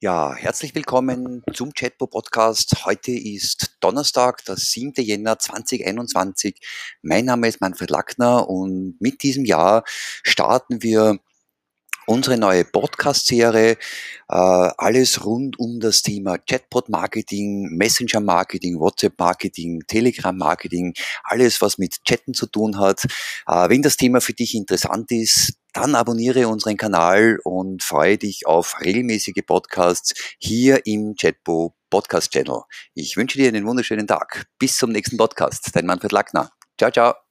Ja, herzlich willkommen zum Chatbo Podcast. Heute ist Donnerstag, der 7. Jänner 2021. Mein Name ist Manfred Lackner und mit diesem Jahr starten wir unsere neue Podcast-Serie, äh, alles rund um das Thema Chatbot-Marketing, Messenger-Marketing, WhatsApp-Marketing, Telegram-Marketing, alles, was mit Chatten zu tun hat. Äh, wenn das Thema für dich interessant ist, dann abonniere unseren Kanal und freue dich auf regelmäßige Podcasts hier im Chatbo Podcast Channel. Ich wünsche dir einen wunderschönen Tag. Bis zum nächsten Podcast. Dein Manfred Lackner. Ciao, ciao.